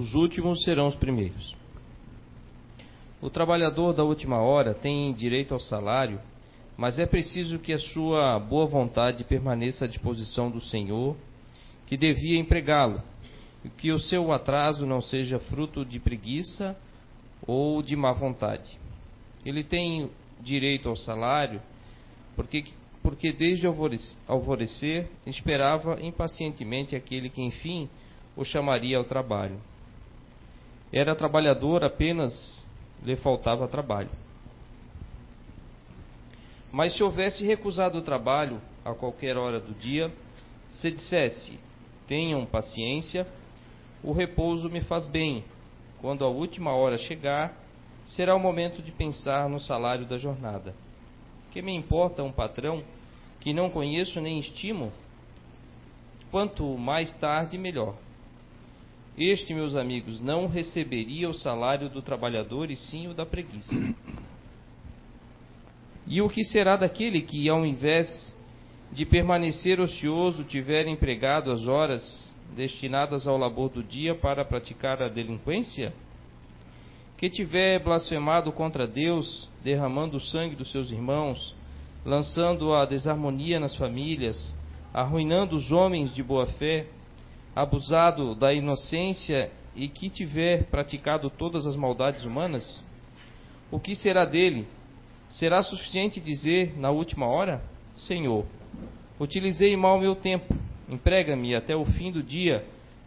os últimos serão os primeiros. O trabalhador da última hora tem direito ao salário, mas é preciso que a sua boa vontade permaneça à disposição do Senhor, que devia empregá-lo, e que o seu atraso não seja fruto de preguiça ou de má vontade. Ele tem direito ao salário porque, porque desde alvorecer esperava impacientemente aquele que, enfim, o chamaria ao trabalho. Era trabalhador, apenas lhe faltava trabalho. Mas se houvesse recusado o trabalho a qualquer hora do dia, se dissesse: Tenham paciência, o repouso me faz bem. Quando a última hora chegar, será o momento de pensar no salário da jornada. Que me importa um patrão que não conheço nem estimo? Quanto mais tarde, melhor. Este, meus amigos, não receberia o salário do trabalhador e sim o da preguiça. E o que será daquele que, ao invés de permanecer ocioso, tiver empregado as horas destinadas ao labor do dia para praticar a delinquência? Que tiver blasfemado contra Deus, derramando o sangue dos seus irmãos, lançando a desarmonia nas famílias, arruinando os homens de boa fé, abusado da inocência e que tiver praticado todas as maldades humanas? O que será dele? Será suficiente dizer na última hora: Senhor, utilizei mal meu tempo, emprega-me até o fim do dia,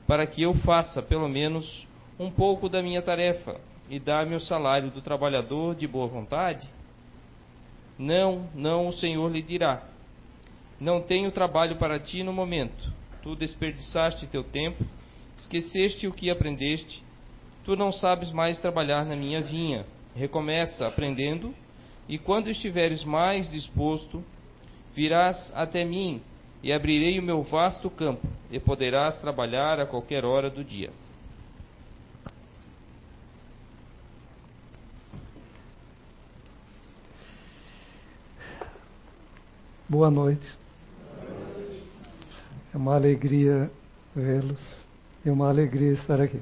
para que eu faça, pelo menos, um pouco da minha tarefa e dá-me o salário do trabalhador de boa vontade? Não, não, o Senhor lhe dirá: Não tenho trabalho para ti no momento Tu desperdiçaste teu tempo, esqueceste o que aprendeste. Tu não sabes mais trabalhar na minha vinha. Recomeça aprendendo, e quando estiveres mais disposto, virás até mim e abrirei o meu vasto campo, e poderás trabalhar a qualquer hora do dia. Boa noite. É uma alegria vê-los e uma alegria estar aqui.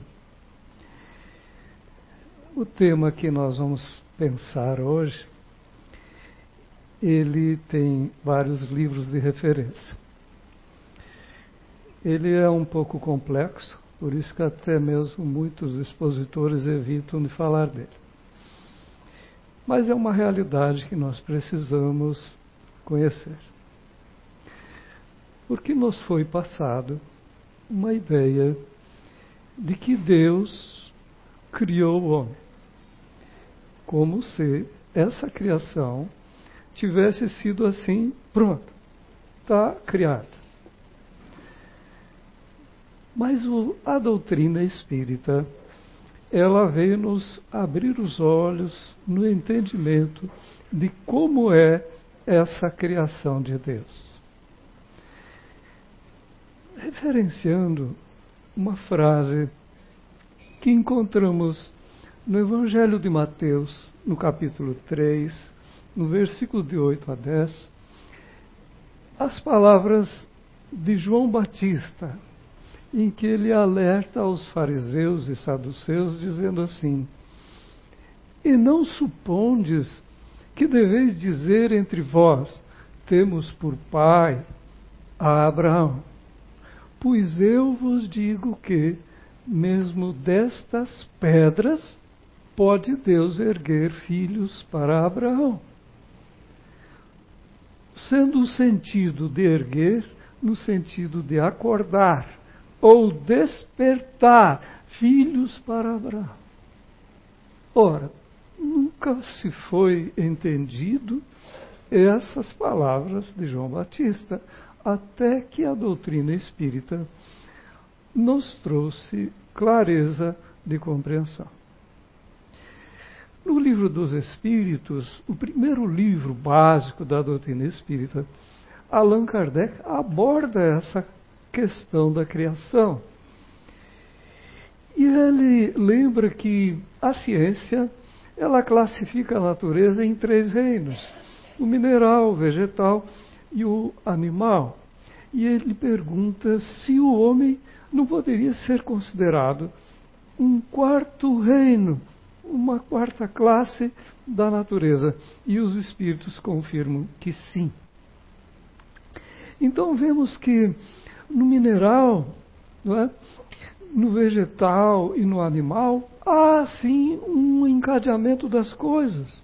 O tema que nós vamos pensar hoje, ele tem vários livros de referência. Ele é um pouco complexo, por isso que até mesmo muitos expositores evitam de falar dele. Mas é uma realidade que nós precisamos conhecer porque nos foi passado uma ideia de que Deus criou o homem, como se essa criação tivesse sido assim, pronto, está criada. Mas o, a doutrina espírita, ela veio nos abrir os olhos no entendimento de como é essa criação de Deus referenciando uma frase que encontramos no Evangelho de Mateus, no capítulo 3, no versículo de 8 a 10, as palavras de João Batista, em que ele alerta aos fariseus e saduceus, dizendo assim: E não supondes que deveis dizer entre vós: Temos por pai a Abraão. Pois eu vos digo que, mesmo destas pedras, pode Deus erguer filhos para Abraão. Sendo o sentido de erguer, no sentido de acordar ou despertar filhos para Abraão. Ora, nunca se foi entendido essas palavras de João Batista até que a doutrina espírita nos trouxe clareza de compreensão. No livro dos Espíritos, o primeiro livro básico da doutrina espírita, Allan Kardec aborda essa questão da criação. E ele lembra que a ciência ela classifica a natureza em três reinos: o mineral, o vegetal e o animal. E ele pergunta se o homem não poderia ser considerado um quarto reino, uma quarta classe da natureza. E os espíritos confirmam que sim. Então vemos que no mineral, é? no vegetal e no animal, há sim um encadeamento das coisas.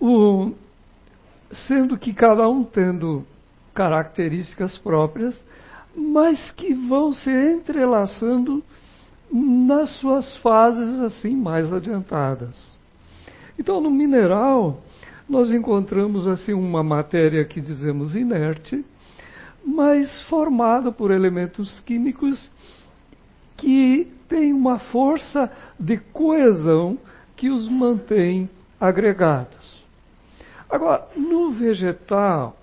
O, sendo que cada um tendo características próprias, mas que vão se entrelaçando nas suas fases assim mais adiantadas. Então, no mineral, nós encontramos assim uma matéria que dizemos inerte, mas formada por elementos químicos que têm uma força de coesão que os mantém agregados. Agora, no vegetal,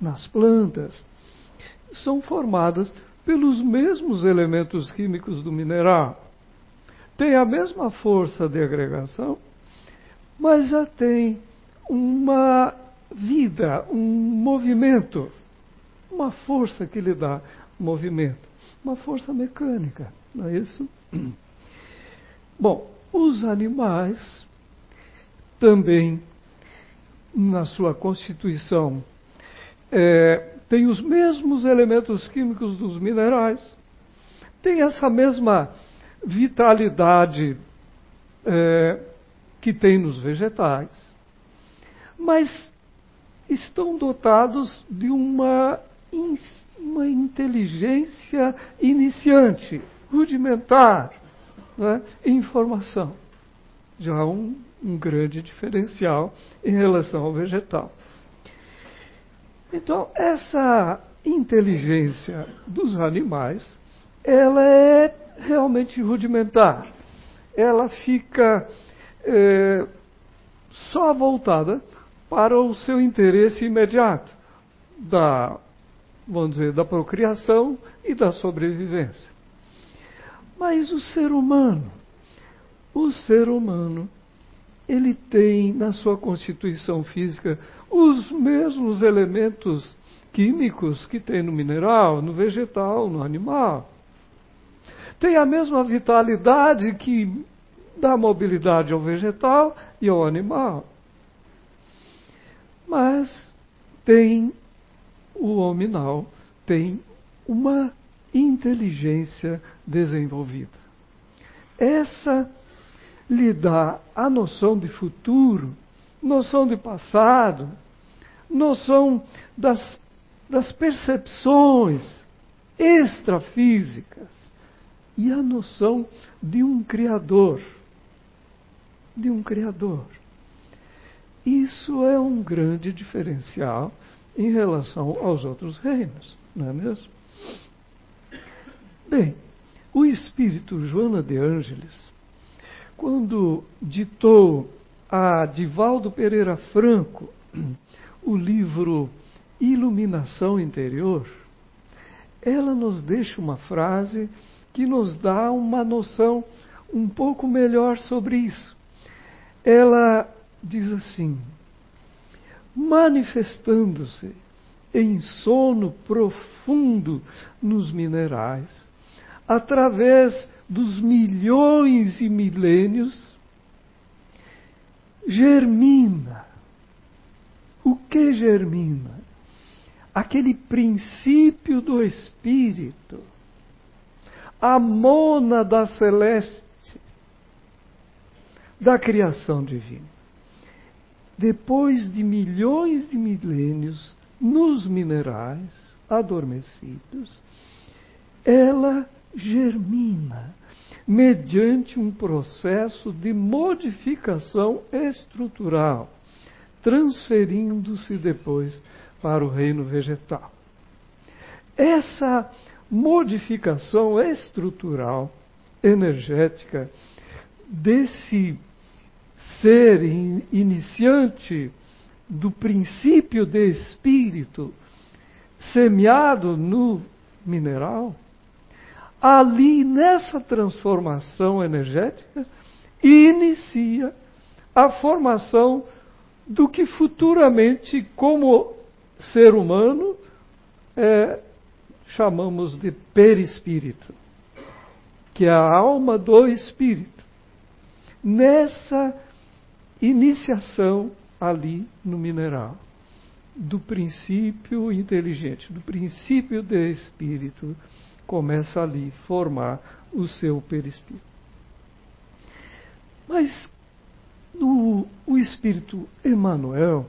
nas plantas, são formadas pelos mesmos elementos químicos do mineral. Tem a mesma força de agregação, mas já tem uma vida, um movimento, uma força que lhe dá movimento, uma força mecânica, não é isso? Bom, os animais também, na sua constituição, é, têm os mesmos elementos químicos dos minerais, tem essa mesma vitalidade é, que tem nos vegetais, mas estão dotados de uma, uma inteligência iniciante, rudimentar, né, informação. Já um, um grande diferencial em relação ao vegetal. Então, essa inteligência dos animais, ela é realmente rudimentar. Ela fica é, só voltada para o seu interesse imediato da, vamos dizer, da procriação e da sobrevivência. Mas o ser humano, o ser humano, ele tem na sua constituição física os mesmos elementos químicos que tem no mineral, no vegetal, no animal. Tem a mesma vitalidade que dá mobilidade ao vegetal e ao animal. Mas tem o hominal, tem uma inteligência desenvolvida. Essa lhe dá a noção de futuro, noção de passado, noção das, das percepções extrafísicas e a noção de um Criador de um Criador. Isso é um grande diferencial em relação aos outros reinos, não é mesmo? Bem, o espírito Joana de Ângeles, quando ditou a Divaldo Pereira Franco o livro Iluminação Interior, ela nos deixa uma frase que nos dá uma noção um pouco melhor sobre isso. Ela diz assim: manifestando-se em sono profundo nos minerais, através dos milhões e milênios, germina. O que germina? Aquele princípio do Espírito, a mônada celeste da criação divina. Depois de milhões de milênios nos minerais adormecidos, ela germina mediante um processo de modificação estrutural, transferindo-se depois para o reino vegetal. Essa modificação estrutural energética desse ser iniciante do princípio de espírito semeado no mineral, ali nessa transformação energética, inicia a formação do que futuramente, como ser humano, é, chamamos de perispírito. que é a alma do espírito, nessa iniciação ali no mineral, do princípio inteligente, do princípio de espírito, começa ali formar o seu perispírito. Mas no, o espírito Emmanuel,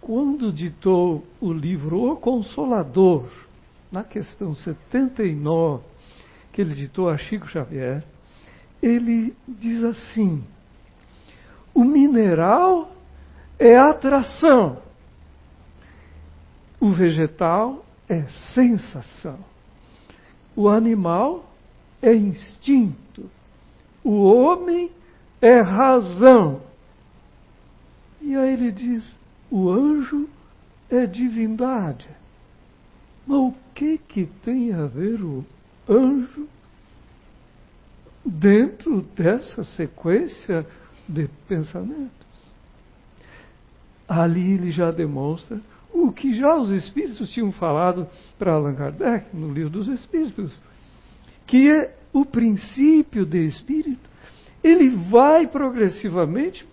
quando ditou o livro O Consolador, na questão 79, que ele ditou a Chico Xavier, ele diz assim: o mineral é atração, o vegetal é sensação, o animal é instinto, o homem é razão. E aí ele diz: o anjo é divindade. Mas o que, que tem a ver o anjo dentro dessa sequência de pensamentos? Ali ele já demonstra o que já os espíritos tinham falado para Allan Kardec no livro dos Espíritos, que é o princípio de espírito, ele vai progressivamente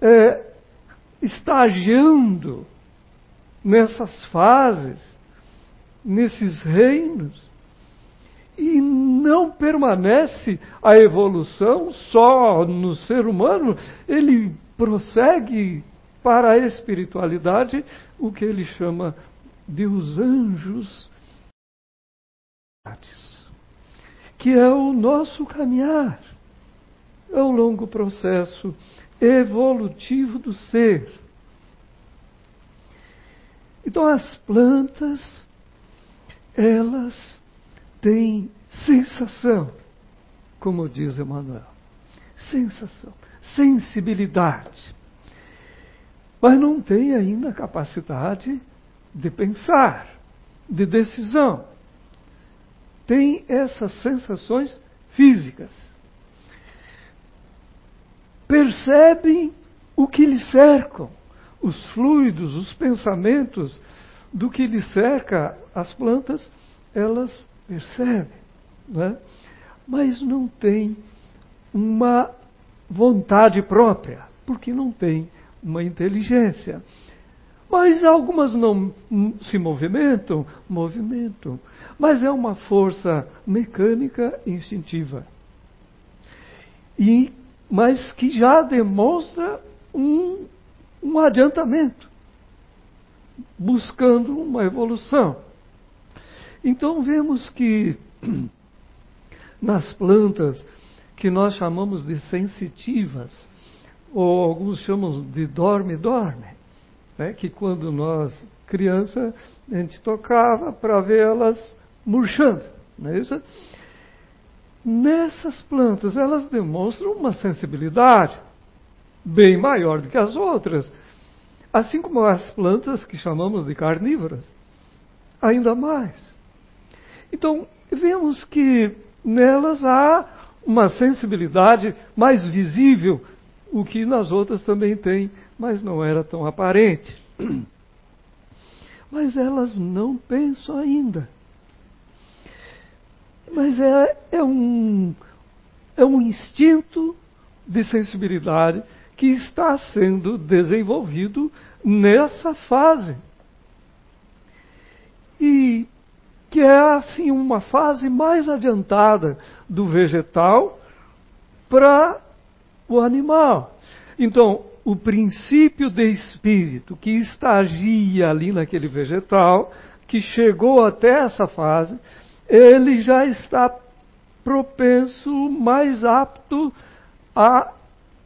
é, estagiando nessas fases, nesses reinos, e não permanece a evolução só no ser humano, ele prossegue para a espiritualidade o que ele chama de os anjos, que é o nosso caminhar, é o longo processo evolutivo do ser. Então as plantas, elas têm sensação, como diz Emmanuel. Sensação, sensibilidade. Mas não tem ainda capacidade de pensar, de decisão. Tem essas sensações físicas percebem o que lhe cercam, os fluidos, os pensamentos do que lhe cerca as plantas, elas percebem, né? mas não tem uma vontade própria, porque não tem uma inteligência. Mas algumas não se movimentam, movimentam, mas é uma força mecânica instintiva. E mas que já demonstra um, um adiantamento, buscando uma evolução. Então vemos que nas plantas que nós chamamos de sensitivas, ou alguns chamam de dorme-dorme, né? que quando nós, criança, a gente tocava para ver elas murchando, não é isso? Nessas plantas, elas demonstram uma sensibilidade bem maior do que as outras. Assim como as plantas que chamamos de carnívoras, ainda mais. Então, vemos que nelas há uma sensibilidade mais visível, o que nas outras também tem, mas não era tão aparente. Mas elas não pensam ainda. Mas é, é, um, é um instinto de sensibilidade que está sendo desenvolvido nessa fase. E que é assim uma fase mais adiantada do vegetal para o animal. Então, o princípio de espírito que estagia ali naquele vegetal, que chegou até essa fase, ele já está propenso, mais apto a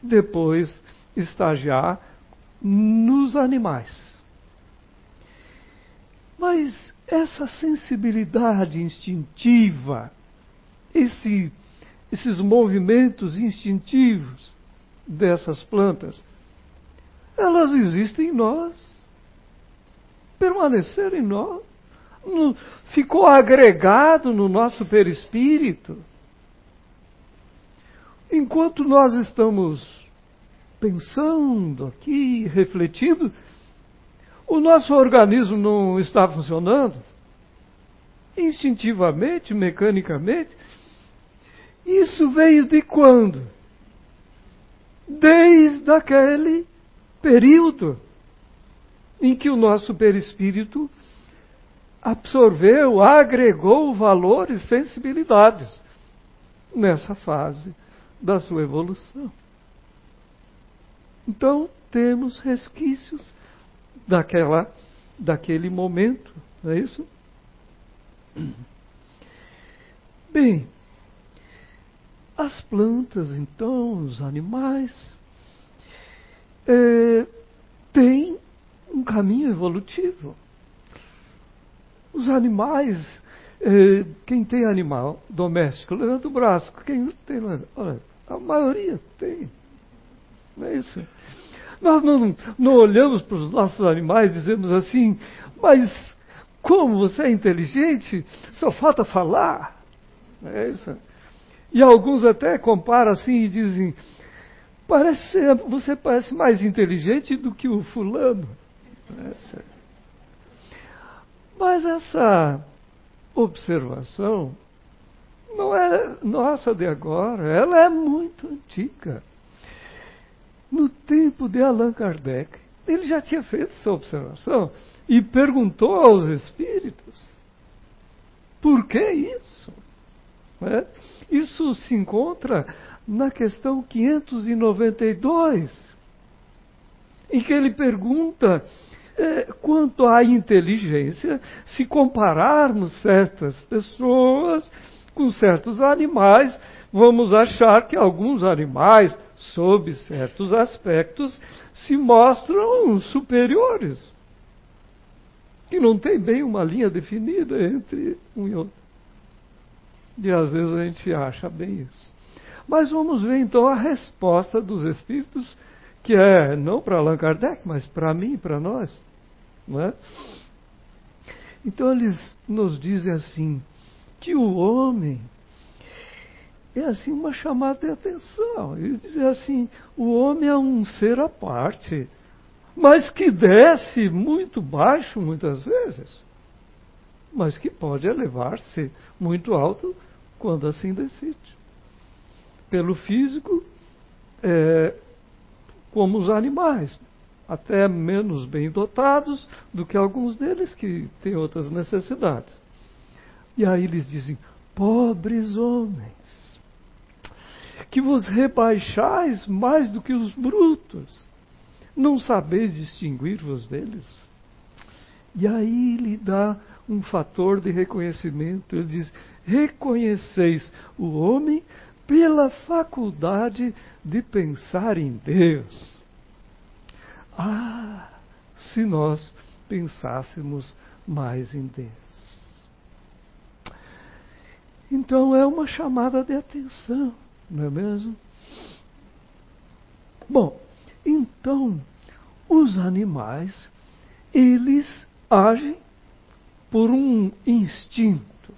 depois estagiar nos animais. Mas essa sensibilidade instintiva, esse, esses movimentos instintivos dessas plantas, elas existem em nós, permaneceram em nós no, ficou agregado no nosso perispírito. Enquanto nós estamos pensando aqui, refletindo, o nosso organismo não está funcionando. Instintivamente, mecanicamente, Isso veio de quando? Desde aquele período em que o nosso perispírito absorveu, agregou valores, sensibilidades nessa fase da sua evolução. Então, temos resquícios daquela, daquele momento, não é isso? Bem, as plantas, então, os animais, é, têm um caminho evolutivo. Os animais, é, quem tem animal doméstico, levanta o braço. Quem tem, olha, a maioria tem. Não é isso? Nós não, não olhamos para os nossos animais e dizemos assim, mas como você é inteligente, só falta falar. Não é isso? E alguns até comparam assim e dizem, parece, você parece mais inteligente do que o fulano. É Mas essa observação não é nossa de agora, ela é muito antiga. No tempo de Allan Kardec, ele já tinha feito essa observação e perguntou aos espíritos: por que isso? É? Isso se encontra na questão 592, em que ele pergunta é, quanto à inteligência, se compararmos certas pessoas com certos animais, vamos achar que alguns animais, sob certos aspectos, se mostram superiores. Que não tem bem uma linha definida entre um e outro. E às vezes a gente acha bem isso. Mas vamos ver então a resposta dos espíritos, que é não para Allan Kardec, mas para mim para nós. Não é? Então eles nos dizem assim, que o homem é assim uma chamada de atenção. Eles dizem assim, o homem é um ser à parte, mas que desce muito baixo muitas vezes, mas que pode elevar-se muito alto quando assim decide. Pelo físico, é, como os animais, até menos bem dotados do que alguns deles que têm outras necessidades. E aí eles dizem: pobres homens, que vos rebaixais mais do que os brutos, não sabeis distinguir-vos deles? E aí lhe dá um fator de reconhecimento. Ele diz: reconheceis o homem pela faculdade de pensar em Deus. Ah, se nós pensássemos mais em Deus. Então é uma chamada de atenção, não é mesmo? Bom, então os animais, eles agem por um instinto.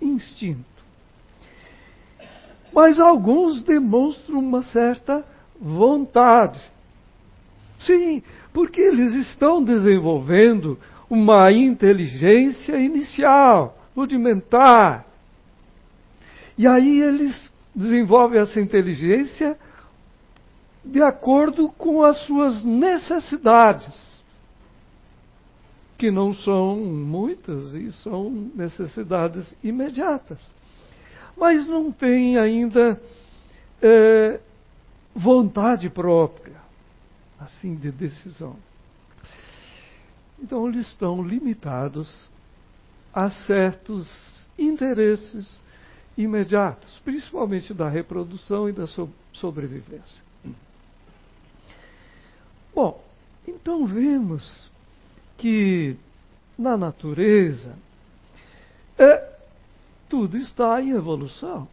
Instinto. Mas alguns demonstram uma certa vontade. Sim, porque eles estão desenvolvendo uma inteligência inicial, rudimentar. E aí eles desenvolvem essa inteligência de acordo com as suas necessidades, que não são muitas e são necessidades imediatas. Mas não têm ainda é, vontade própria assim de decisão. Então eles estão limitados a certos interesses imediatos, principalmente da reprodução e da sobrevivência. Bom, então vemos que na natureza é, tudo está em evolução.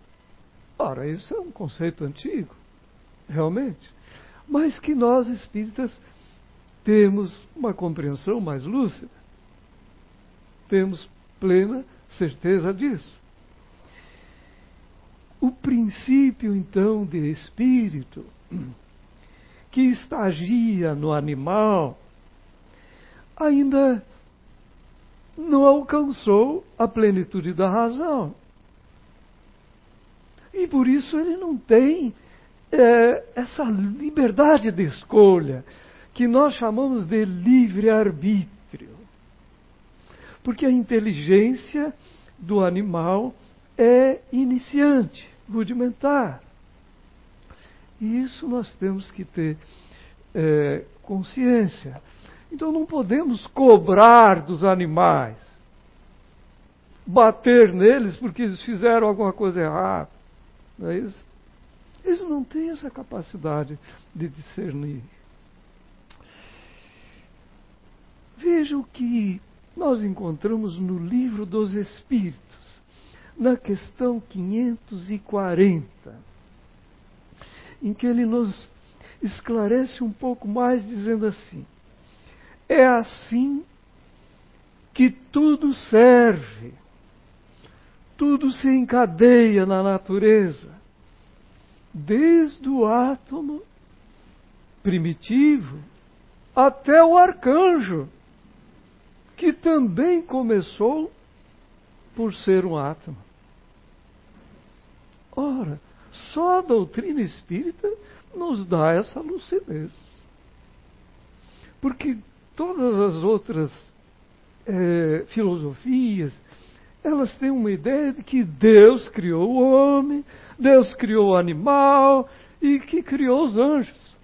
Ora, isso é um conceito antigo, realmente mas que nós espíritas temos uma compreensão mais lúcida. Temos plena certeza disso. O princípio, então, de espírito que estagia no animal ainda não alcançou a plenitude da razão. E por isso ele não tem é, essa liberdade de escolha, que nós chamamos de livre-arbítrio. Porque a inteligência do animal é iniciante, rudimentar. E isso nós temos que ter é, consciência. Então não podemos cobrar dos animais, bater neles porque eles fizeram alguma coisa errada. Não é isso? Eles não têm essa capacidade de discernir. Veja o que nós encontramos no livro dos Espíritos, na questão 540, em que ele nos esclarece um pouco mais, dizendo assim: é assim que tudo serve, tudo se encadeia na natureza, desde o átomo primitivo até o arcanjo, que também começou por ser um átomo. Ora, só a doutrina espírita nos dá essa lucidez. Porque todas as outras é, filosofias, elas têm uma ideia de que Deus criou o homem, Deus criou o animal e que criou os anjos.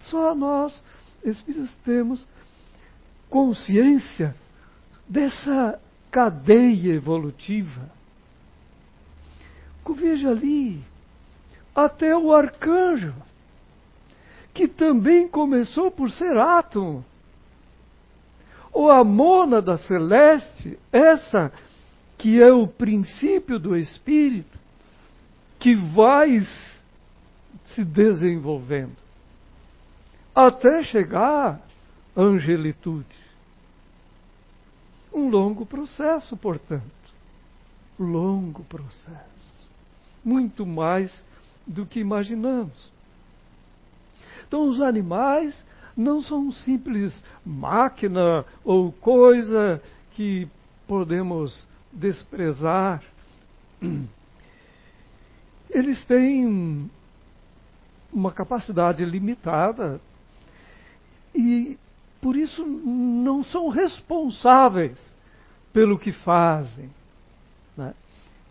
Só nós, espíritas, temos consciência dessa cadeia evolutiva. Veja ali, até o arcanjo, que também começou por ser átomo. Ou a mônada celeste, essa que é o princípio do espírito, que vai se desenvolvendo até chegar à angelitude. Um longo processo, portanto. Longo processo. Muito mais do que imaginamos. Então, os animais não são simples máquina ou coisa que podemos desprezar. Eles têm uma capacidade limitada e, por isso, não são responsáveis pelo que fazem. Né?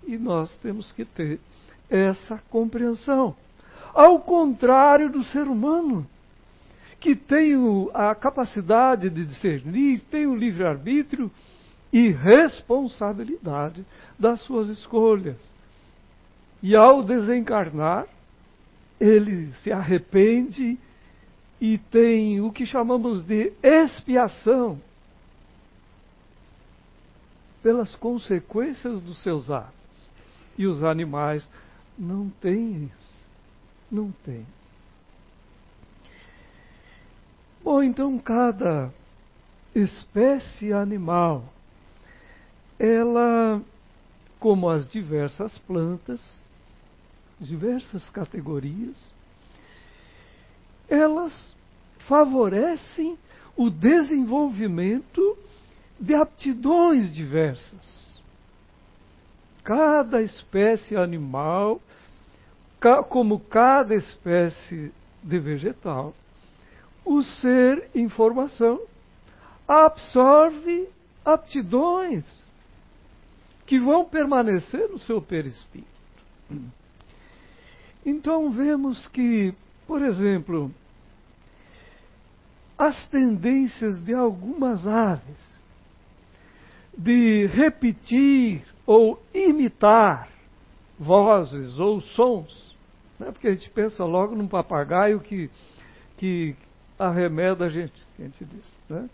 E nós temos que ter essa compreensão. Ao contrário do ser humano, que tem a capacidade de discernir, tem o livre-arbítrio e responsabilidade das suas escolhas. E ao desencarnar, ele se arrepende e tem o que chamamos de expiação pelas consequências dos seus atos. E os animais não têm isso. Não tem. Bom, então cada espécie animal, ela, como as diversas plantas, diversas categorias, elas favorecem o desenvolvimento de aptidões diversas. Cada espécie animal como cada espécie de vegetal, o ser informação absorve aptidões que vão permanecer no seu perispírito. Então vemos que, por exemplo, as tendências de algumas aves de repetir ou imitar vozes ou sons né? Porque a gente pensa logo num papagaio que, que arremeda a gente, a gente diz. Né?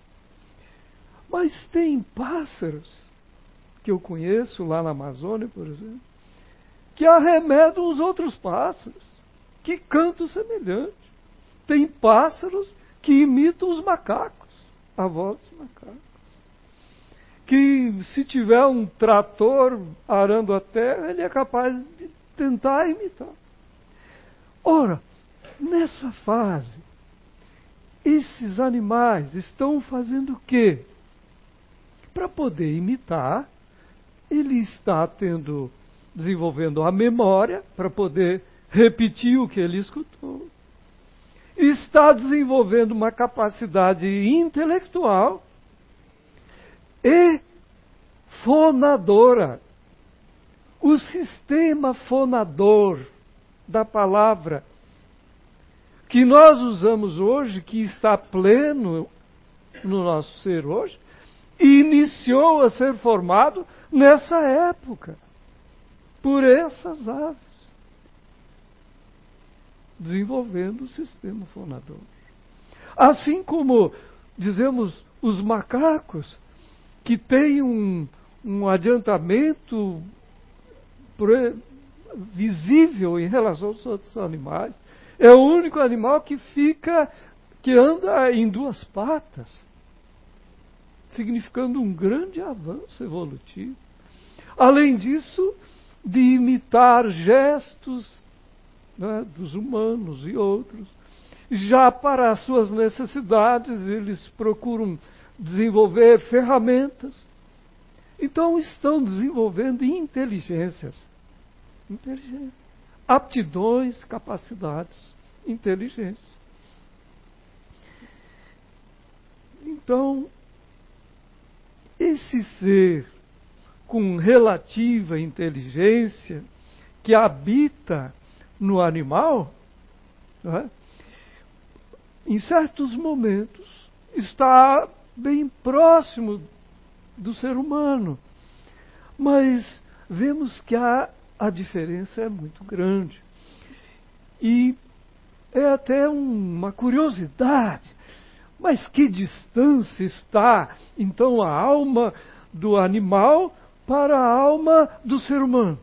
Mas tem pássaros que eu conheço lá na Amazônia, por exemplo, que arremedam os outros pássaros, que cantam semelhante. Tem pássaros que imitam os macacos, a voz dos macacos. Que se tiver um trator arando a terra, ele é capaz de tentar imitar. Ora, nessa fase, esses animais estão fazendo o quê? Para poder imitar, ele está tendo desenvolvendo a memória para poder repetir o que ele escutou. Está desenvolvendo uma capacidade intelectual e fonadora. O sistema fonador da palavra que nós usamos hoje, que está pleno no nosso ser hoje, iniciou a ser formado nessa época, por essas aves, desenvolvendo o sistema fonador. Assim como, dizemos, os macacos, que têm um, um adiantamento visível em relação aos outros animais, é o único animal que fica, que anda em duas patas significando um grande avanço evolutivo. Além disso, de imitar gestos né, dos humanos e outros. Já para as suas necessidades, eles procuram desenvolver ferramentas. Então, estão desenvolvendo inteligências. Inteligência. Aptidões, capacidades, inteligência. Então, esse ser com relativa inteligência que habita no animal, é? em certos momentos está bem próximo do ser humano, mas vemos que a, a diferença é muito grande. E é até uma curiosidade mas que distância está, então, a alma do animal para a alma do ser humano?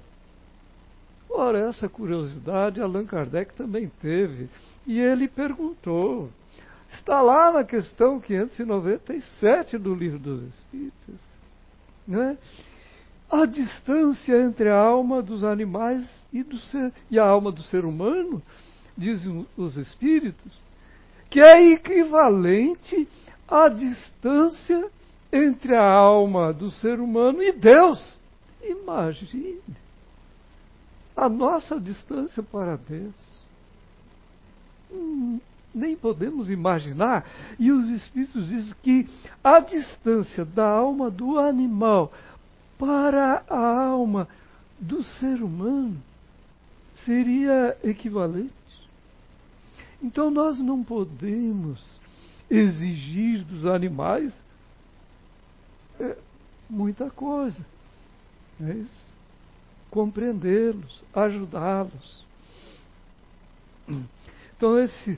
Ora, essa curiosidade Allan Kardec também teve. E ele perguntou. Está lá na questão 597 do Livro dos Espíritos. Né? A distância entre a alma dos animais e, do ser, e a alma do ser humano, dizem os Espíritos, que é equivalente à distância entre a alma do ser humano e Deus. Imagine a nossa distância para Deus. Hum, nem podemos imaginar. E os Espíritos dizem que a distância da alma do animal para a alma do ser humano seria equivalente. Então nós não podemos exigir dos animais é, muita coisa. É Compreendê-los, ajudá-los. Então, esse,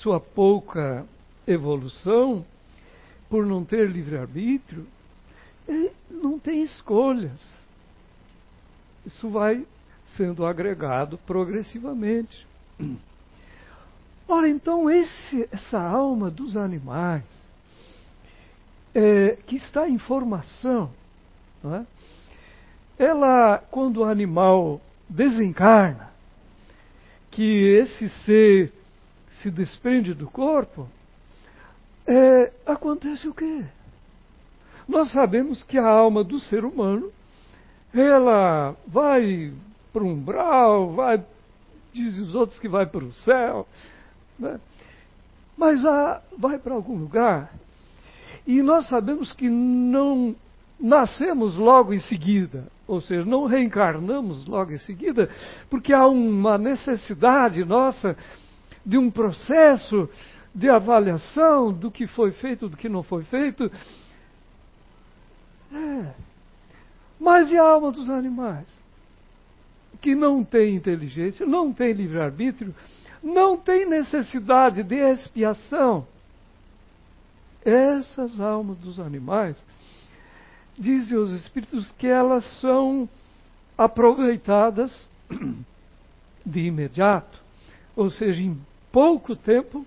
sua pouca evolução, por não ter livre-arbítrio, é, não tem escolhas. Isso vai sendo agregado progressivamente. Ora, então, esse, essa alma dos animais, é, que está em formação, é? ela, quando o animal desencarna, que esse ser se desprende do corpo, é, acontece o quê? Nós sabemos que a alma do ser humano, ela vai para o umbral, vai, dizem os outros que vai para o céu, né? Mas ah, vai para algum lugar e nós sabemos que não nascemos logo em seguida, ou seja, não reencarnamos logo em seguida, porque há uma necessidade nossa de um processo de avaliação do que foi feito, do que não foi feito. É. Mas e a alma dos animais? Que não tem inteligência, não tem livre-arbítrio, não tem necessidade de expiação. Essas almas dos animais, dizem os Espíritos que elas são aproveitadas de imediato, ou seja, em pouco tempo,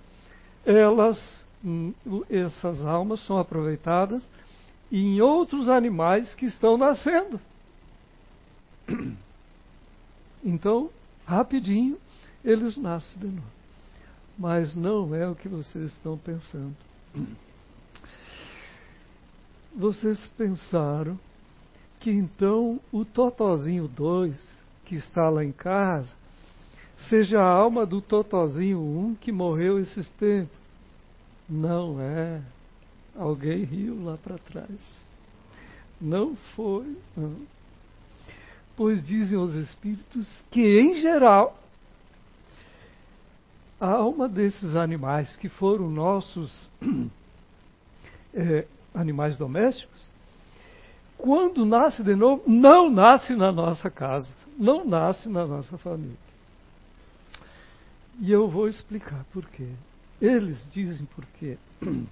elas, hum, essas almas são aproveitadas em outros animais que estão nascendo. Então, rapidinho, eles nascem de novo. Mas não é o que vocês estão pensando. Vocês pensaram que então o Totozinho 2, que está lá em casa, seja a alma do Totozinho 1 que morreu esses tempos. Não é. Alguém riu lá para trás. Não foi. Não. Pois dizem os Espíritos que, em geral, a alma desses animais que foram nossos é, animais domésticos, quando nasce de novo, não nasce na nossa casa, não nasce na nossa família. E eu vou explicar por quê. Eles dizem por quê.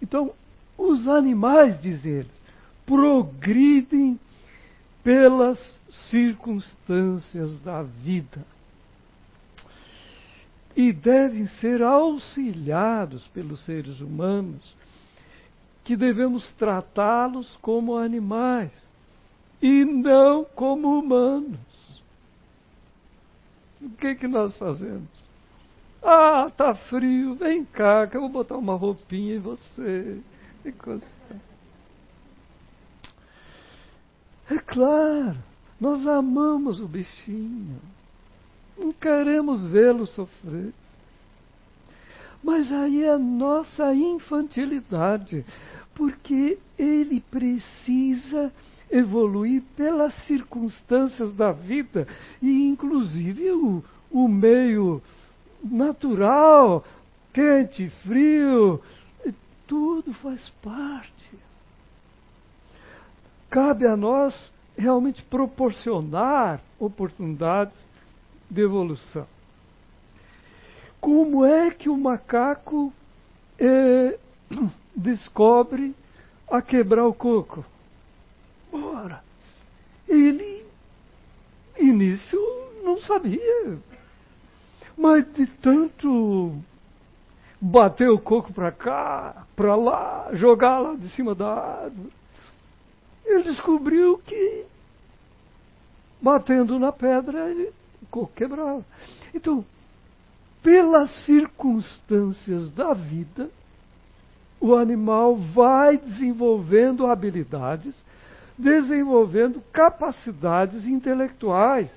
Então, os animais, diz eles, progridem pelas circunstâncias da vida e devem ser auxiliados pelos seres humanos, que devemos tratá-los como animais e não como humanos. O que, que nós fazemos? Ah, tá frio, vem cá, que eu vou botar uma roupinha em você. Que coisa. É claro, nós amamos o bichinho. Não queremos vê-lo sofrer. Mas aí é a nossa infantilidade, porque ele precisa evoluir pelas circunstâncias da vida e, inclusive, o, o meio natural, quente, frio, tudo faz parte. Cabe a nós realmente proporcionar oportunidades de evolução. Como é que o macaco é, descobre a quebrar o coco? Ora, ele, início, não sabia. Mas de tanto bater o coco para cá, para lá, jogar lá de cima da árvore, ele descobriu que batendo na pedra ele, o coco quebrava. Então, pelas circunstâncias da vida, o animal vai desenvolvendo habilidades, desenvolvendo capacidades intelectuais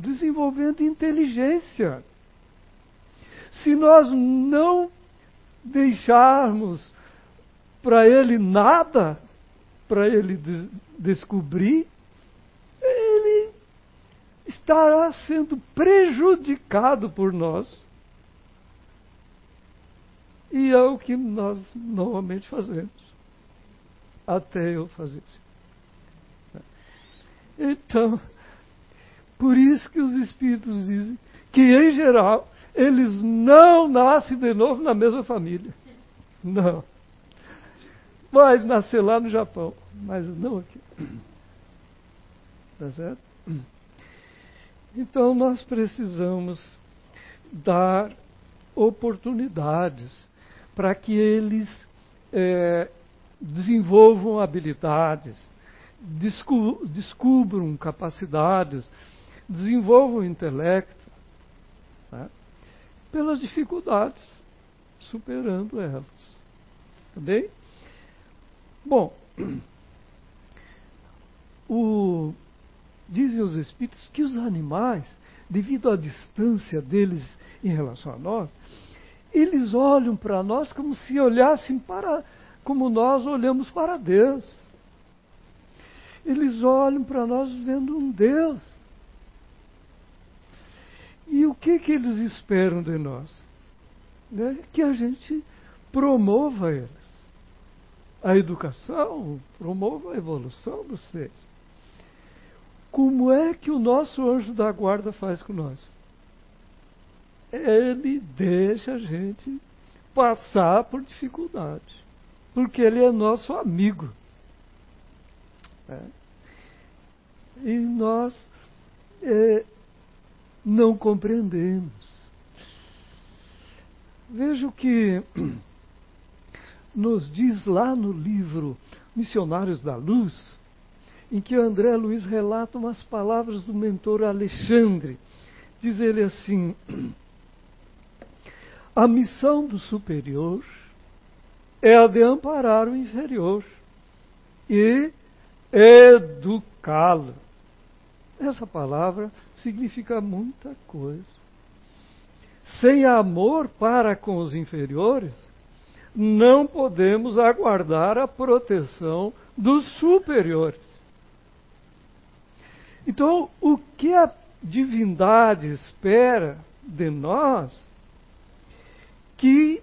desenvolvendo inteligência. Se nós não deixarmos para ele nada, para ele des descobrir, ele estará sendo prejudicado por nós. E é o que nós normalmente fazemos. Até eu fazer isso. Então, por isso que os espíritos dizem que, em geral, eles não nascem de novo na mesma família. Não. Vai nascer lá no Japão, mas não aqui. Tá certo? Então nós precisamos dar oportunidades para que eles é, desenvolvam habilidades, descu descubram capacidades, desenvolvam intelecto né, pelas dificuldades, superando elas. Tá bem? Bom, o, dizem os espíritos que os animais, devido à distância deles em relação a nós, eles olham para nós como se olhassem para como nós olhamos para Deus. Eles olham para nós vendo um Deus. E o que, que eles esperam de nós? Né? Que a gente promova eles. A educação promova a evolução do ser. Como é que o nosso anjo da guarda faz com nós? Ele deixa a gente passar por dificuldade, porque ele é nosso amigo. É. E nós é, não compreendemos. Veja que nos diz lá no livro Missionários da Luz, em que André Luiz relata umas palavras do mentor Alexandre. Diz ele assim: A missão do superior é a de amparar o inferior, e educá-lo. Essa palavra significa muita coisa. Sem amor para com os inferiores, não podemos aguardar a proteção dos superiores. Então, o que a divindade espera de nós que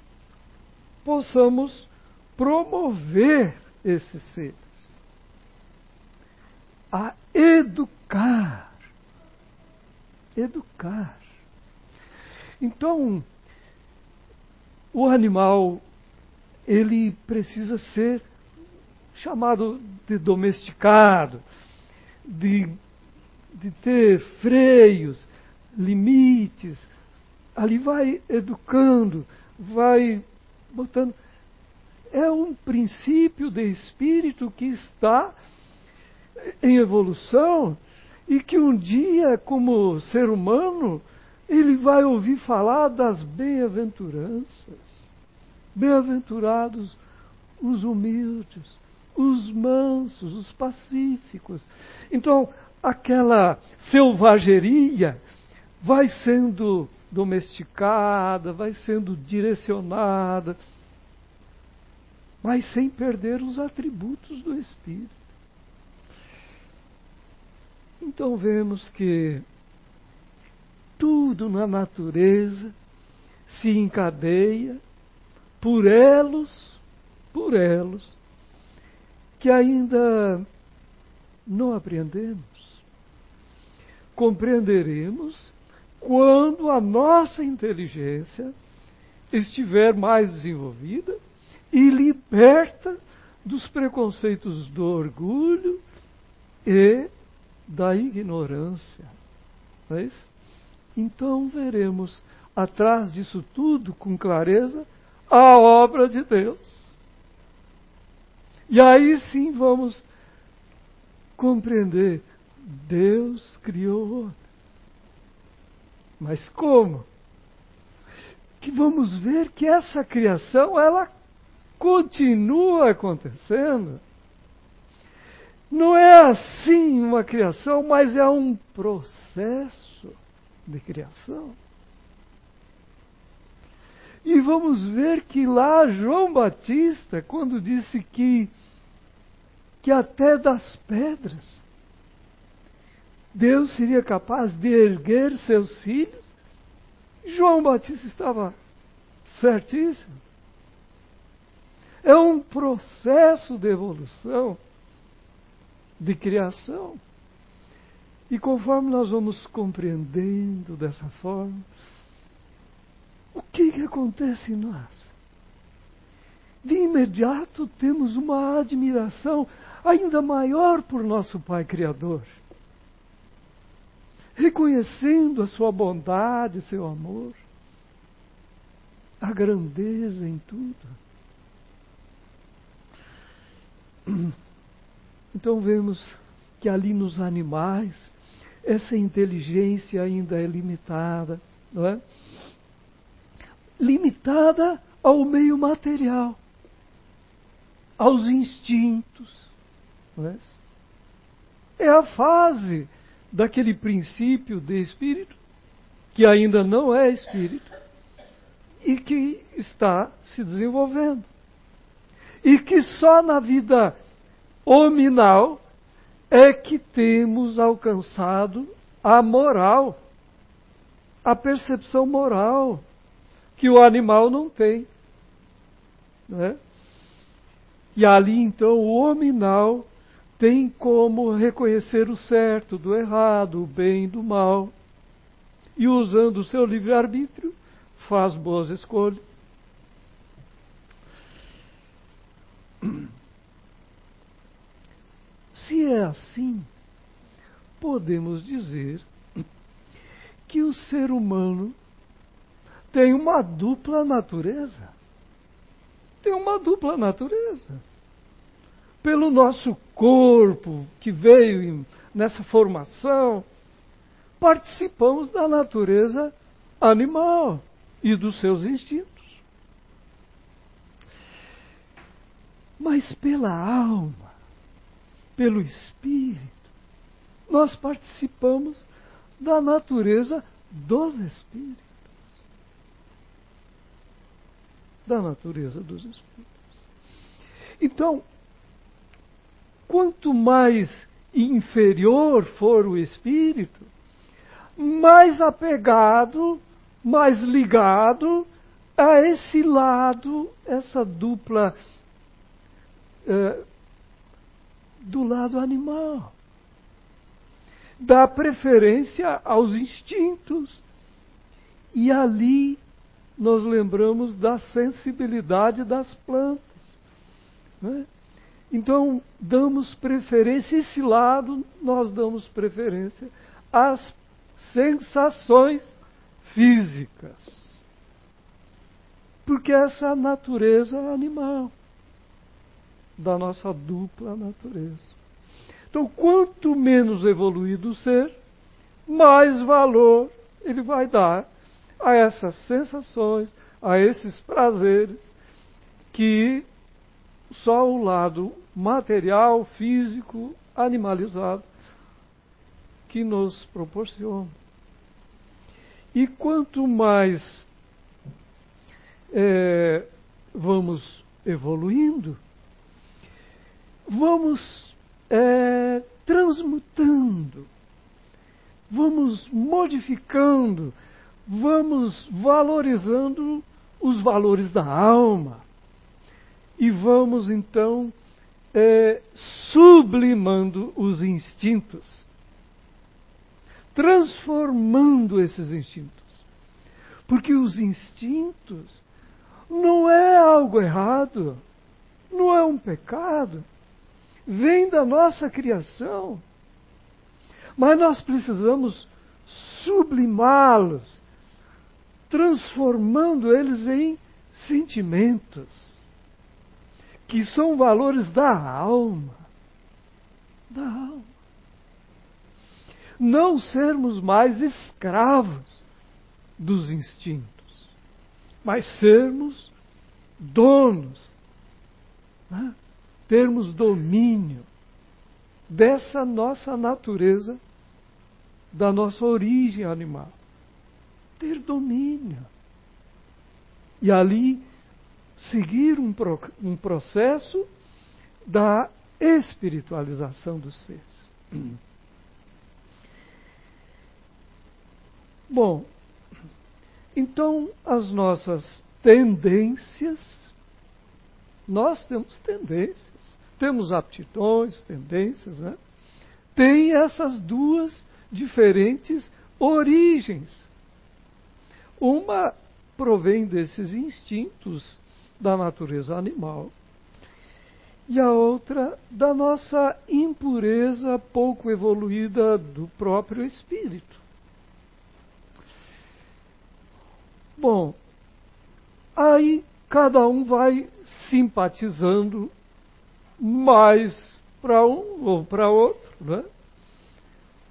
possamos promover esses seres a educar. Educar. Então, o animal ele precisa ser chamado de domesticado, de, de ter freios, limites. Ali vai educando, vai botando. É um princípio de espírito que está em evolução e que um dia, como ser humano, ele vai ouvir falar das bem-aventuranças. Bem-aventurados os humildes, os mansos, os pacíficos. Então, aquela selvageria vai sendo domesticada, vai sendo direcionada, mas sem perder os atributos do espírito. Então vemos que tudo na natureza se encadeia por elos, por elos, que ainda não apreendemos. Compreenderemos quando a nossa inteligência estiver mais desenvolvida e liberta dos preconceitos do orgulho e da ignorância. Não é isso? Então veremos atrás disso tudo com clareza a obra de Deus. E aí sim vamos compreender: Deus criou. Mas como? Que vamos ver que essa criação ela continua acontecendo. Não é assim uma criação, mas é um processo de criação. E vamos ver que lá João Batista, quando disse que, que até das pedras Deus seria capaz de erguer seus filhos, João Batista estava certíssimo. É um processo de evolução de criação. E conforme nós vamos compreendendo dessa forma, o que, que acontece em nós? De imediato temos uma admiração ainda maior por nosso Pai Criador, reconhecendo a sua bondade, seu amor, a grandeza em tudo. Então vemos que ali nos animais essa inteligência ainda é limitada, não é? Limitada ao meio material, aos instintos. Não é? é a fase daquele princípio de espírito que ainda não é espírito e que está se desenvolvendo. E que só na vida hominal é que temos alcançado a moral, a percepção moral que o animal não tem. Né? E ali então o hominal tem como reconhecer o certo do errado, o bem do mal, e usando o seu livre-arbítrio faz boas escolhas. Se é assim, podemos dizer que o ser humano tem uma dupla natureza. Tem uma dupla natureza. Pelo nosso corpo que veio nessa formação, participamos da natureza animal e dos seus instintos. Mas pela alma, pelo Espírito, nós participamos da natureza dos Espíritos. Da natureza dos Espíritos. Então, quanto mais inferior for o espírito, mais apegado, mais ligado a esse lado, essa dupla é, do lado animal. Dá preferência aos instintos. E ali nós lembramos da sensibilidade das plantas. Né? Então, damos preferência, esse lado nós damos preferência às sensações físicas. Porque essa é a natureza animal da nossa dupla natureza. Então, quanto menos evoluído o ser, mais valor ele vai dar a essas sensações, a esses prazeres que só o lado material, físico, animalizado que nos proporciona. E quanto mais é, vamos evoluindo, vamos é, transmutando, vamos modificando, vamos valorizando os valores da alma e vamos então é, sublimando os instintos, transformando esses instintos. Porque os instintos não é algo errado, não é um pecado, vem da nossa criação. Mas nós precisamos sublimá-los, transformando eles em sentimentos que são valores da alma. Da alma. Não sermos mais escravos dos instintos, mas sermos donos, né? termos domínio dessa nossa natureza, da nossa origem animal. Ter domínio. E ali seguir um, pro, um processo da espiritualização dos seres. Bom, então as nossas tendências, nós temos tendências, temos aptidões, tendências, né? Tem essas duas diferentes origens. Uma provém desses instintos da natureza animal, e a outra da nossa impureza pouco evoluída do próprio espírito. Bom, aí cada um vai simpatizando mais para um ou para outro, né?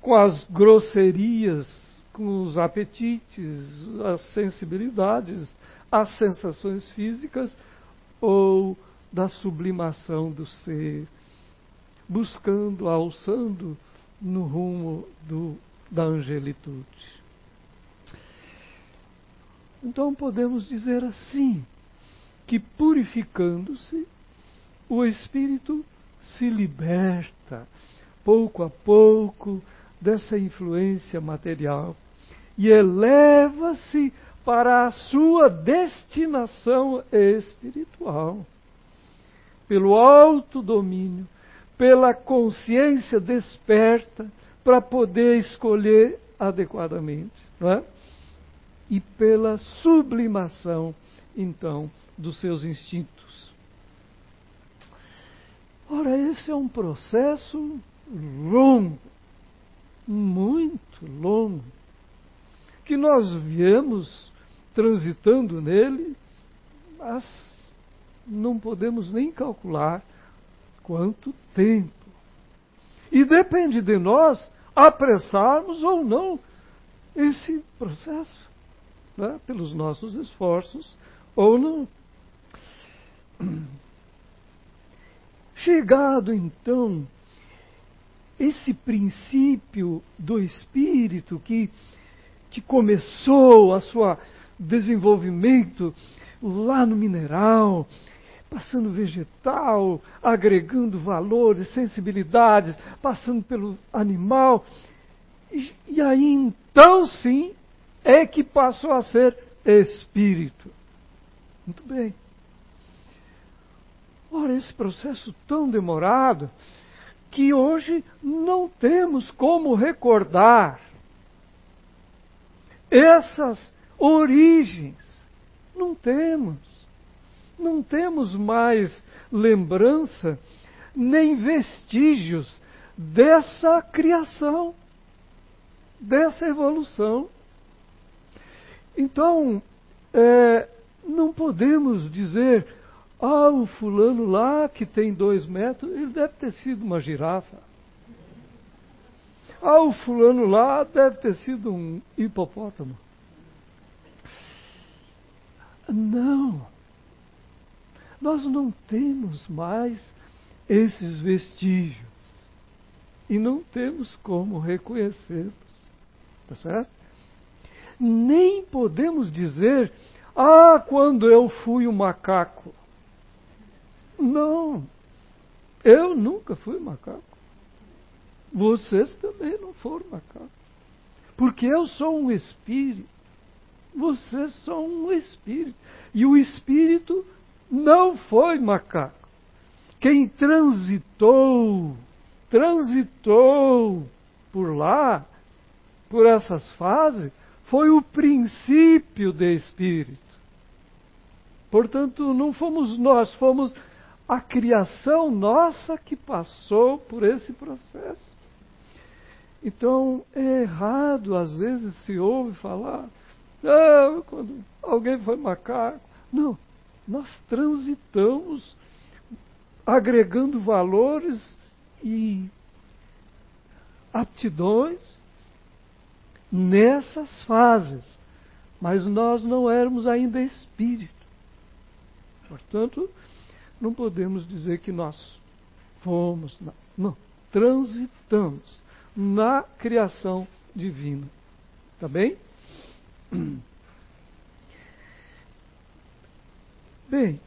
com as grosserias, com os apetites, as sensibilidades, as sensações físicas ou da sublimação do ser, buscando, alçando no rumo do, da angelitude. Então podemos dizer assim, que purificando-se, o espírito se liberta pouco a pouco dessa influência material e eleva-se para a sua destinação espiritual. Pelo alto domínio, pela consciência desperta para poder escolher adequadamente, não é? E pela sublimação, então, dos seus instintos. Ora, esse é um processo longo, muito longo, que nós viemos transitando nele, mas não podemos nem calcular quanto tempo. E depende de nós apressarmos ou não esse processo, né? pelos nossos esforços ou não. Chegado então esse princípio do espírito que, que começou a sua desenvolvimento lá no mineral, passando vegetal, agregando valores, sensibilidades, passando pelo animal. E, e aí então sim é que passou a ser espírito. Muito bem. Ora, esse processo tão demorado que hoje não temos como recordar essas origens. Não temos. Não temos mais lembrança nem vestígios dessa criação, dessa evolução. Então, é, não podemos dizer, ah, o fulano lá que tem dois metros, ele deve ter sido uma girafa. Ah, o fulano lá deve ter sido um hipopótamo. Não. Nós não temos mais esses vestígios. E não temos como reconhecê-los. Tá certo? Nem podemos dizer, ah, quando eu fui um macaco. Não. Eu nunca fui macaco. Vocês também não foram macaco. Porque eu sou um espírito. Vocês são um espírito. E o espírito não foi macaco. Quem transitou, transitou por lá, por essas fases, foi o princípio de espírito. Portanto, não fomos nós, fomos a criação nossa que passou por esse processo. Então, é errado, às vezes, se ouve falar, ah, quando alguém foi macaco. Não, nós transitamos agregando valores e aptidões nessas fases, mas nós não éramos ainda espírito. Portanto, não podemos dizer que nós fomos, não, não transitamos na criação divina. Tá bem? Bem,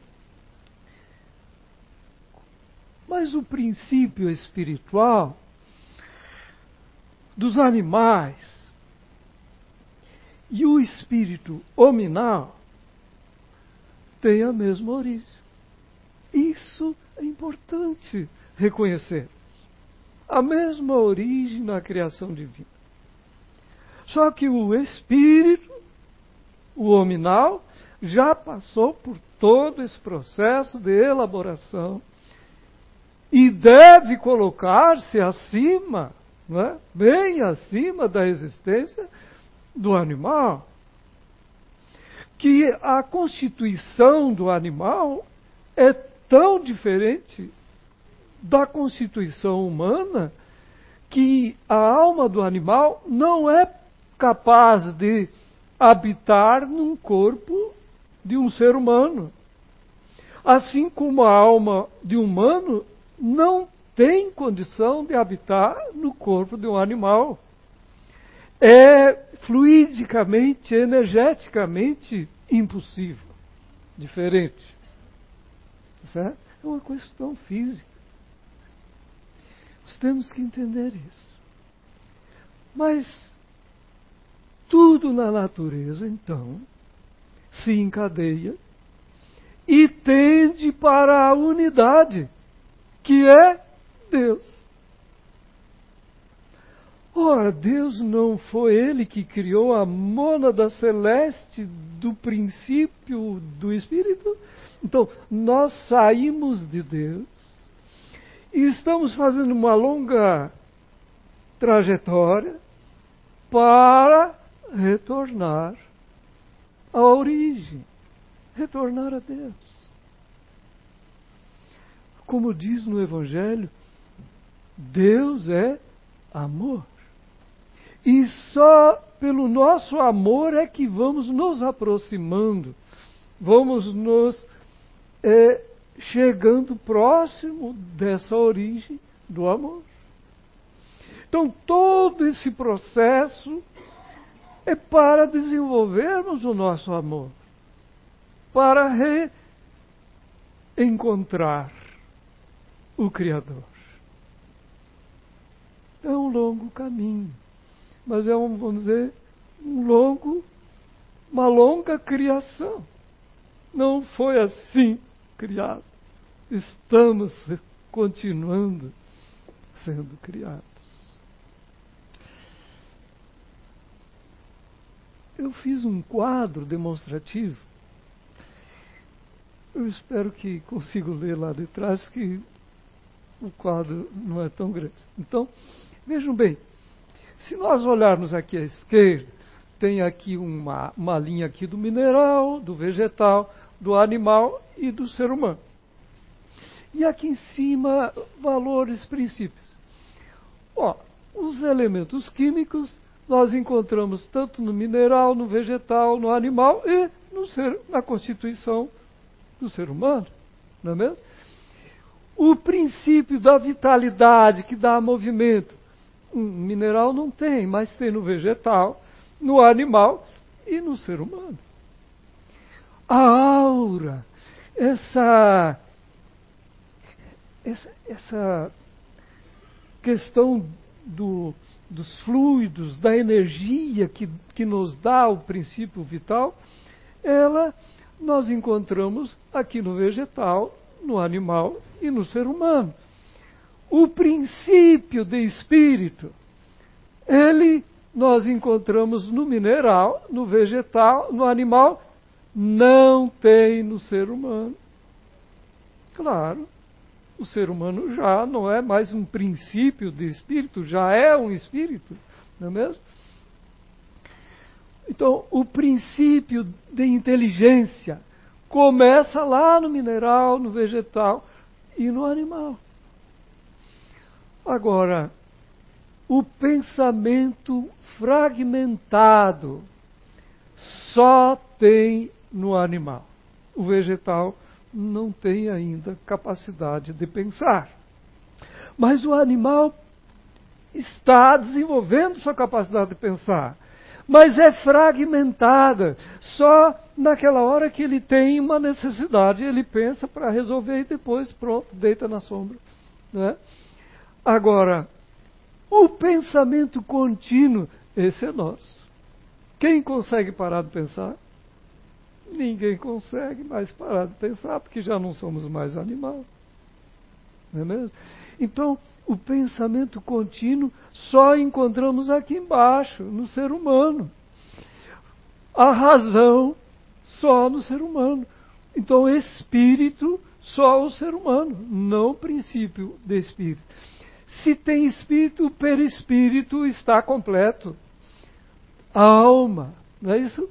mas o princípio espiritual dos animais e o espírito hominal têm a mesma origem. Isso é importante reconhecer. A mesma origem na criação divina. Só que o espírito, o hominal, já passou por todo esse processo de elaboração e deve colocar-se acima, é? bem acima da existência do animal. Que a constituição do animal é tão diferente da constituição humana que a alma do animal não é capaz de habitar num corpo de um ser humano. Assim como a alma de um humano não tem condição de habitar no corpo de um animal. É fluidicamente, energeticamente impossível. Diferente. Certo? É uma questão física. Nós temos que entender isso. Mas tudo na natureza, então, se encadeia e tende para a unidade, que é Deus. Ora, Deus não foi Ele que criou a mônada celeste do princípio do Espírito? Então, nós saímos de Deus e estamos fazendo uma longa trajetória para retornar a origem, retornar a Deus. Como diz no Evangelho, Deus é amor. E só pelo nosso amor é que vamos nos aproximando, vamos nos é, chegando próximo dessa origem do amor. Então, todo esse processo é para desenvolvermos o nosso amor, para reencontrar o Criador. É um longo caminho, mas é um, vamos dizer, um longo, uma longa criação. Não foi assim criado. Estamos continuando sendo criados. Eu fiz um quadro demonstrativo. Eu espero que consigo ler lá de trás que o quadro não é tão grande. Então, vejam bem, se nós olharmos aqui à esquerda, tem aqui uma, uma linha aqui do mineral, do vegetal, do animal e do ser humano. E aqui em cima, valores, princípios. Ó, os elementos químicos nós encontramos tanto no mineral, no vegetal, no animal e no ser, na constituição do ser humano, não é mesmo? O princípio da vitalidade que dá movimento, um mineral não tem, mas tem no vegetal, no animal e no ser humano. A aura, essa essa, essa questão do, dos fluidos, da energia que, que nos dá o princípio vital, ela nós encontramos aqui no vegetal, no animal e no ser humano. O princípio de espírito, ele nós encontramos no mineral, no vegetal, no animal, não tem no ser humano. Claro, o ser humano já não é mais um princípio de espírito, já é um espírito, não é mesmo? Então, o princípio de inteligência começa lá no mineral, no vegetal e no animal. Agora, o pensamento fragmentado só tem no animal. O vegetal não tem ainda capacidade de pensar. Mas o animal está desenvolvendo sua capacidade de pensar. Mas é fragmentada. Só naquela hora que ele tem uma necessidade, ele pensa para resolver e depois, pronto, deita na sombra. Né? Agora, o pensamento contínuo, esse é nosso. Quem consegue parar de pensar? Ninguém consegue mais parar de pensar, porque já não somos mais animal. Não é mesmo? Então, o pensamento contínuo só encontramos aqui embaixo, no ser humano. A razão só no ser humano. Então, espírito só o ser humano, não o princípio de espírito. Se tem espírito, o perispírito está completo. A alma, não é isso?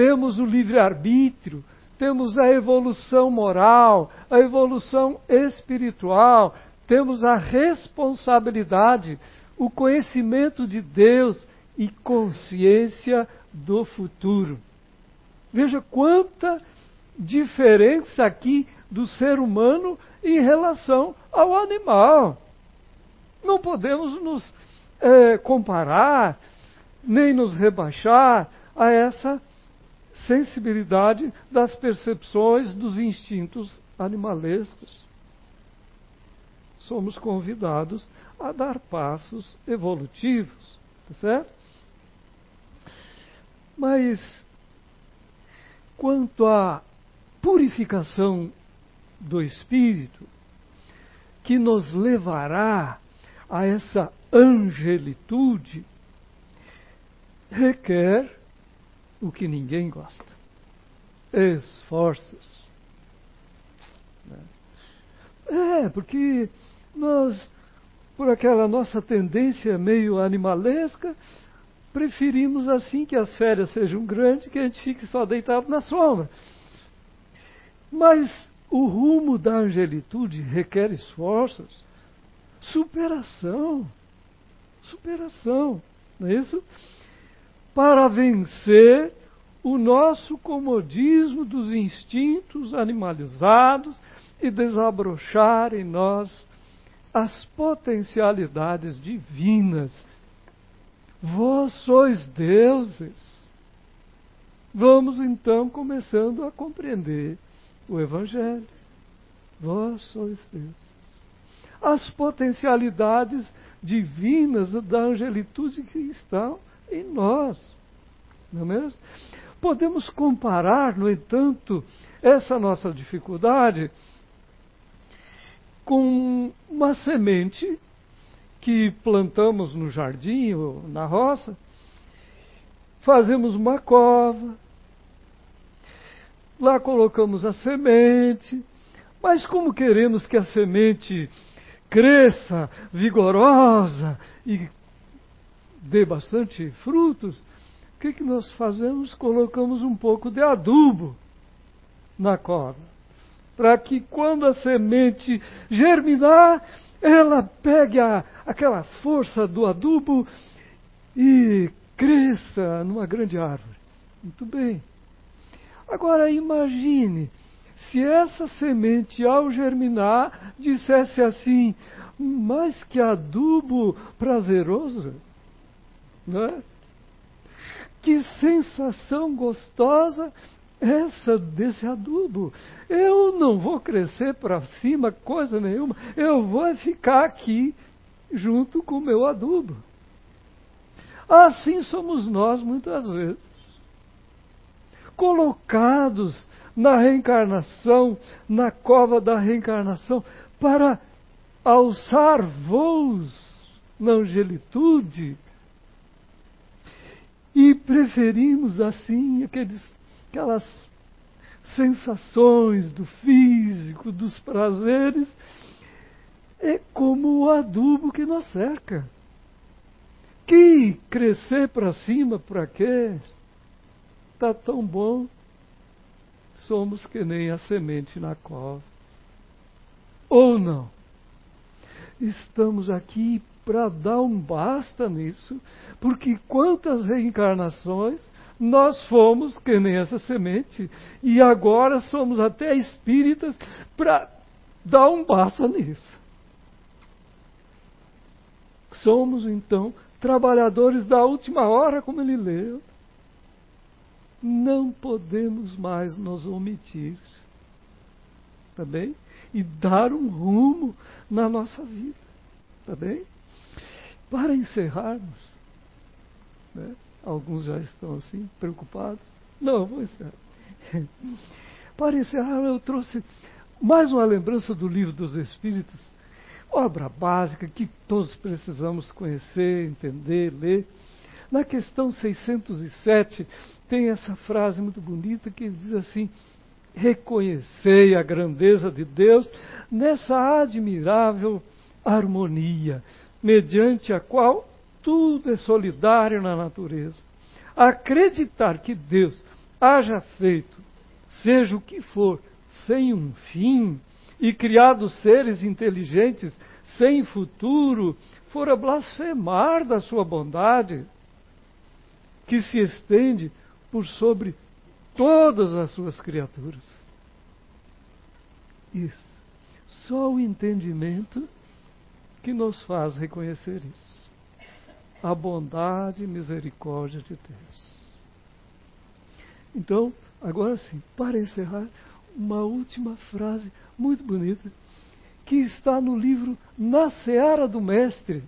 Temos o livre-arbítrio, temos a evolução moral, a evolução espiritual, temos a responsabilidade, o conhecimento de Deus e consciência do futuro. Veja quanta diferença aqui do ser humano em relação ao animal. Não podemos nos é, comparar, nem nos rebaixar a essa sensibilidade das percepções dos instintos animalescos. Somos convidados a dar passos evolutivos, tá certo? Mas quanto à purificação do espírito, que nos levará a essa angelitude, requer o que ninguém gosta. Esforços. É, porque nós, por aquela nossa tendência meio animalesca, preferimos assim que as férias sejam grandes, que a gente fique só deitado na sombra. Mas o rumo da angelitude requer esforços, superação, superação, não é isso? Para vencer o nosso comodismo dos instintos animalizados e desabrochar em nós as potencialidades divinas. Vós sois deuses. Vamos então começando a compreender o Evangelho. Vós sois deuses. As potencialidades divinas da angelitude que estão em nós. Não é mesmo? Podemos comparar, no entanto, essa nossa dificuldade com uma semente que plantamos no jardim ou na roça, fazemos uma cova, lá colocamos a semente, mas como queremos que a semente cresça vigorosa e dê bastante frutos, o que, que nós fazemos? Colocamos um pouco de adubo na cova, para que quando a semente germinar, ela pegue a, aquela força do adubo e cresça numa grande árvore. Muito bem. Agora imagine se essa semente, ao germinar, dissesse assim: mas que adubo prazeroso, né? Que sensação gostosa essa desse adubo. Eu não vou crescer para cima coisa nenhuma, eu vou ficar aqui junto com o meu adubo. Assim somos nós muitas vezes. Colocados na reencarnação, na cova da reencarnação, para alçar voos na angelitude. E preferimos assim aqueles, aquelas sensações do físico, dos prazeres, é como o adubo que nos cerca. Que crescer para cima, para quê? Está tão bom somos que nem a semente na cova. Ou não? Estamos aqui para dar um basta nisso, porque quantas reencarnações nós fomos que nem essa semente, e agora somos até espíritas para dar um basta nisso. Somos então trabalhadores da última hora, como ele leu não podemos mais nos omitir. Tá bem? E dar um rumo na nossa vida. Tá bem? Para encerrarmos, né? alguns já estão assim, preocupados. Não, vou encerrar. Para encerrar, eu trouxe mais uma lembrança do livro dos Espíritos, obra básica que todos precisamos conhecer, entender, ler. Na questão 607, tem essa frase muito bonita que diz assim: reconhecei a grandeza de Deus nessa admirável harmonia, mediante a qual tudo é solidário na natureza. Acreditar que Deus haja feito, seja o que for, sem um fim, e criado seres inteligentes sem futuro, fora blasfemar da sua bondade, que se estende por sobre todas as suas criaturas. Isso. Só o entendimento que nos faz reconhecer isso. A bondade e misericórdia de Deus. Então, agora sim, para encerrar, uma última frase muito bonita que está no livro Na Seara do Mestre,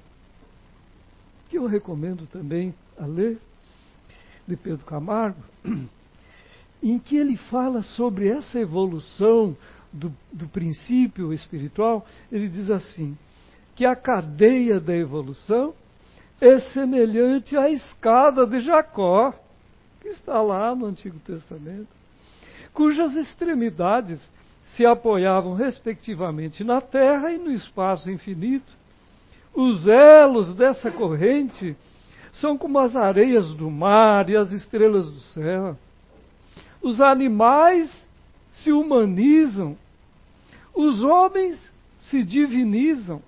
que eu recomendo também a ler de Pedro Camargo, em que ele fala sobre essa evolução do, do princípio espiritual, ele diz assim: que a cadeia da evolução é semelhante à escada de Jacó, que está lá no Antigo Testamento, cujas extremidades se apoiavam respectivamente na terra e no espaço infinito. Os elos dessa corrente são como as areias do mar e as estrelas do céu. Os animais se humanizam, os homens se divinizam.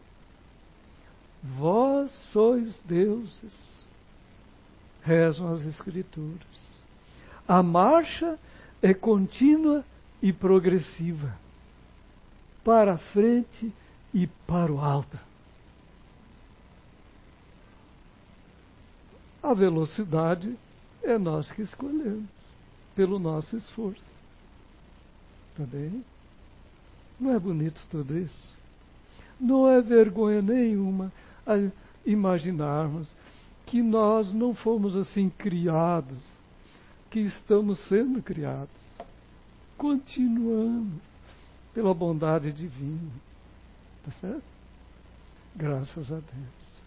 Vós sois deuses, rezam as Escrituras. A marcha é contínua e progressiva, para frente ir para o alto. A velocidade é nós que escolhemos, pelo nosso esforço. Tá bem? Não é bonito tudo isso? Não é vergonha nenhuma imaginarmos que nós não fomos assim criados, que estamos sendo criados. Continuamos pela bondade divina. Tá certo? Graças a Deus.